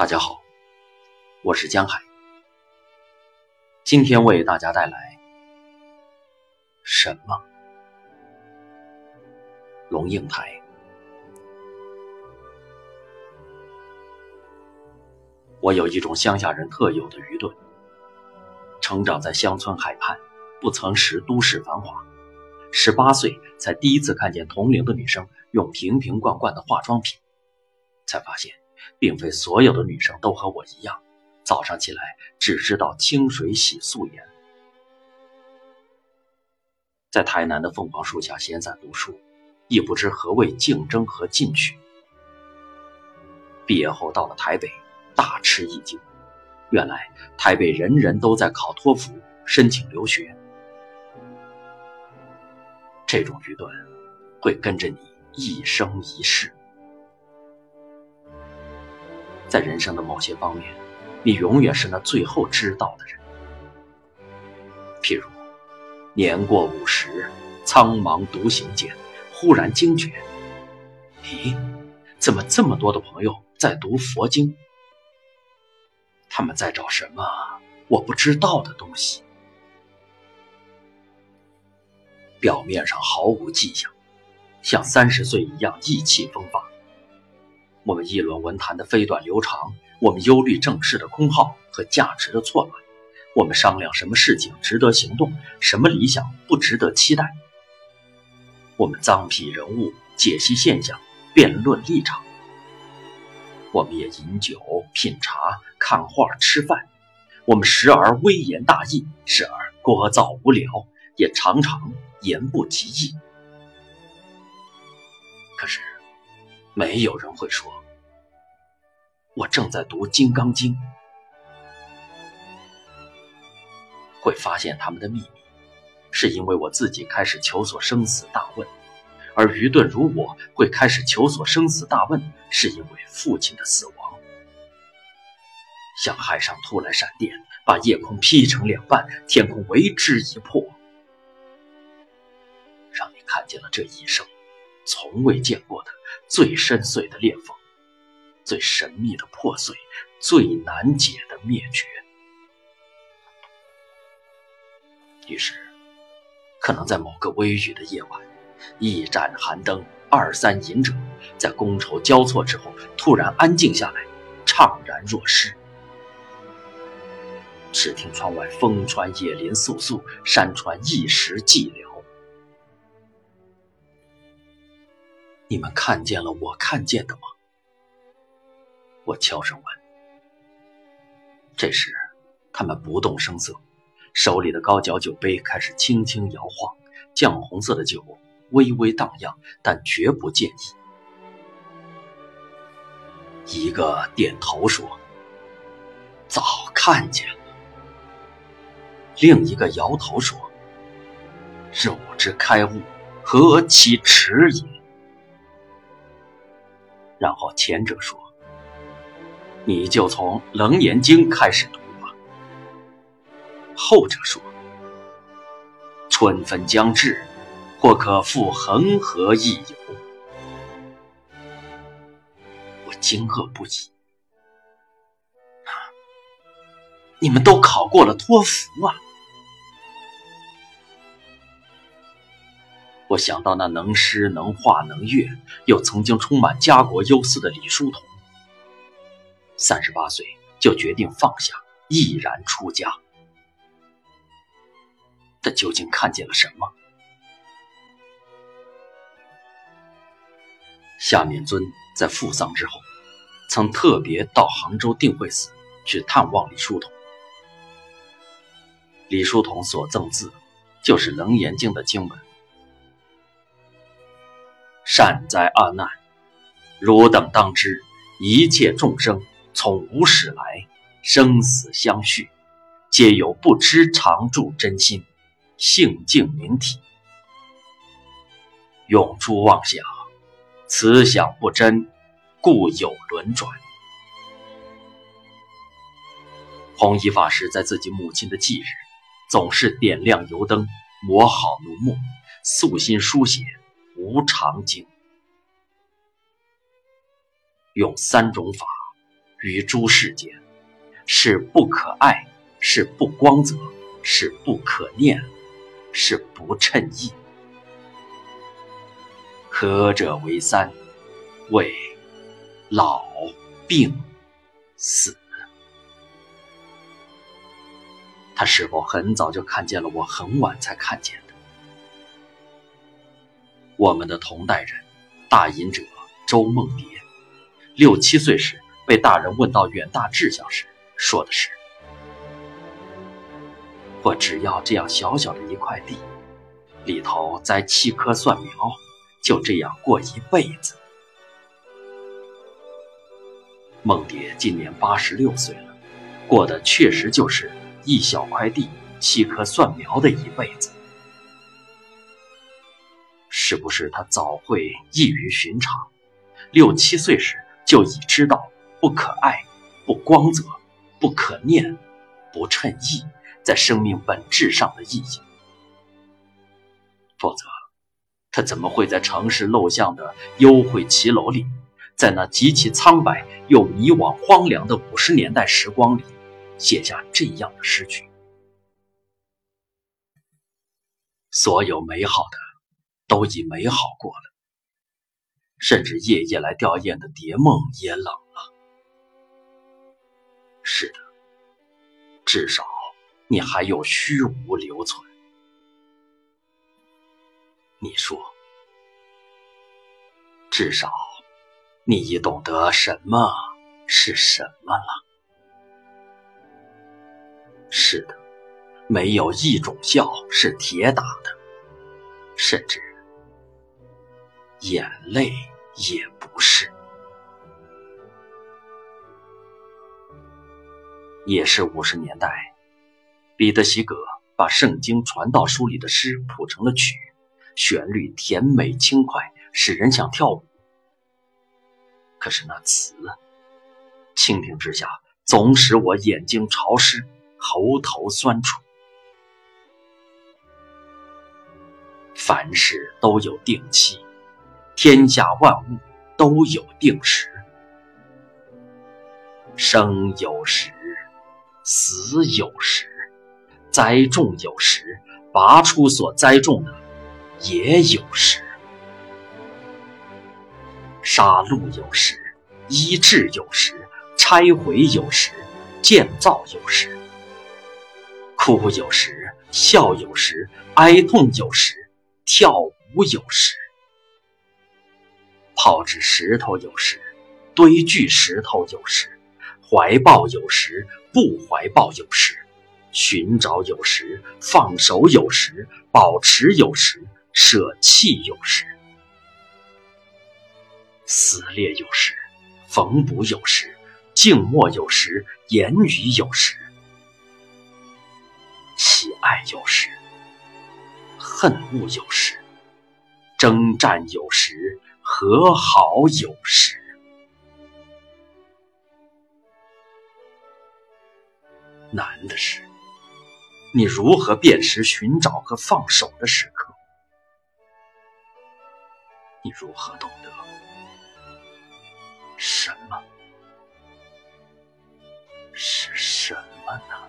大家好，我是江海，今天为大家带来什么？龙应台。我有一种乡下人特有的愚钝，成长在乡村海畔，不曾识都市繁华。十八岁才第一次看见同龄的女生用瓶瓶罐罐的化妆品，才发现，并非所有的女生都和我一样，早上起来只知道清水洗素颜。在台南的凤凰树下闲散读书，亦不知何谓竞争和进取。毕业后到了台北，大吃一惊，原来台北人人都在考托福申请留学。这种愚钝会跟着你一生一世。在人生的某些方面，你永远是那最后知道的人。譬如，年过五十，苍茫独行间，忽然惊觉：咦，怎么这么多的朋友在读佛经？他们在找什么我不知道的东西？表面上毫无迹象，像三十岁一样意气风发。我们议论文坛的飞短流长，我们忧虑政事的空耗和价值的错乱，我们商量什么事情值得行动，什么理想不值得期待。我们脏批人物，解析现象，辩论立场。我们也饮酒、品茶、看画、吃饭。我们时而微言大义，时而聒噪无聊，也常常。言不及义，可是没有人会说，我正在读《金刚经》，会发现他们的秘密，是因为我自己开始求索生死大问，而愚钝如我会开始求索生死大问，是因为父亲的死亡，像海上突来闪电，把夜空劈成两半，天空为之一破。让你看见了这一生从未见过的最深邃的裂缝，最神秘的破碎，最难解的灭绝。于是，可能在某个微雨的夜晚，一盏寒灯，二三饮者，在觥筹交错之后，突然安静下来，怅然若失。只听窗外风穿叶林簌簌，山川一时寂寥。你们看见了我看见的吗？我悄声问。这时，他们不动声色，手里的高脚酒杯开始轻轻摇晃，绛红色的酒微微荡漾，但绝不见意。一个点头说：“早看见了。”另一个摇头说：“汝之开悟，何其迟也！”然后前者说：“你就从《楞严经》开始读吧。”后者说：“春分将至，或可赴恒河一游。”我惊愕不已：“你们都考过了托福啊？”我想到那能诗能画能乐，又曾经充满家国忧思的李叔同，三十八岁就决定放下，毅然出家。他究竟看见了什么？夏面尊在父丧之后，曾特别到杭州定慧寺去探望李叔同。李叔同所赠字，就是《楞严经》的经文。善哉阿难，汝等当知，一切众生从无始来，生死相续，皆有不知常住真心，性净明体，永诸妄想，此想不真，故有轮转。弘一法师在自己母亲的忌日，总是点亮油灯，磨好浓墨，素心书写。无常经，用三种法于诸世间，是不可爱，是不光泽，是不可念，是不称意。合者为三，为老、病、死。他是否很早就看见了我很晚才看见？我们的同代人，大隐者周梦蝶，六七岁时被大人问到远大志向时，说的是：“我只要这样小小的一块地，里头栽七棵蒜苗，就这样过一辈子。”梦蝶今年八十六岁了，过的确实就是。一小块地，七棵蒜苗的一辈子，是不是他早会异于寻常？六七岁时就已知道不可爱、不光泽、不可念、不称意，在生命本质上的意义。否则，他怎么会在城市陋巷的幽会骑楼里，在那极其苍白又迷惘、荒凉的五十年代时光里？写下这样的诗句：所有美好的都已美好过了，甚至夜夜来吊唁的蝶梦也冷了。是的，至少你还有虚无留存。你说，至少你已懂得什么是什么了。是的，没有一种笑是铁打的，甚至眼泪也不是。也是五十年代，彼得·席格把《圣经传道书》里的诗谱成了曲，旋律甜美轻快，使人想跳舞。可是那词，倾听之下总使我眼睛潮湿。喉头酸楚，凡事都有定期，天下万物都有定时。生有时，死有时，栽种有时，拔出所栽种的也有时。杀戮有时，医治有时，拆毁有时，建造有时。哭有时，笑有时，哀痛有时，跳舞有时。炮制石头有时，堆聚石头有时，怀抱有时，不怀抱有时，寻找有时，放手有时，保持有时，舍弃有时，撕裂有时，缝补有时，静默有时，言语有时。喜爱有时，恨恶有时，征战有时，和好有时。难的是，你如何辨识寻找和放手的时刻？你如何懂得什么是什么呢？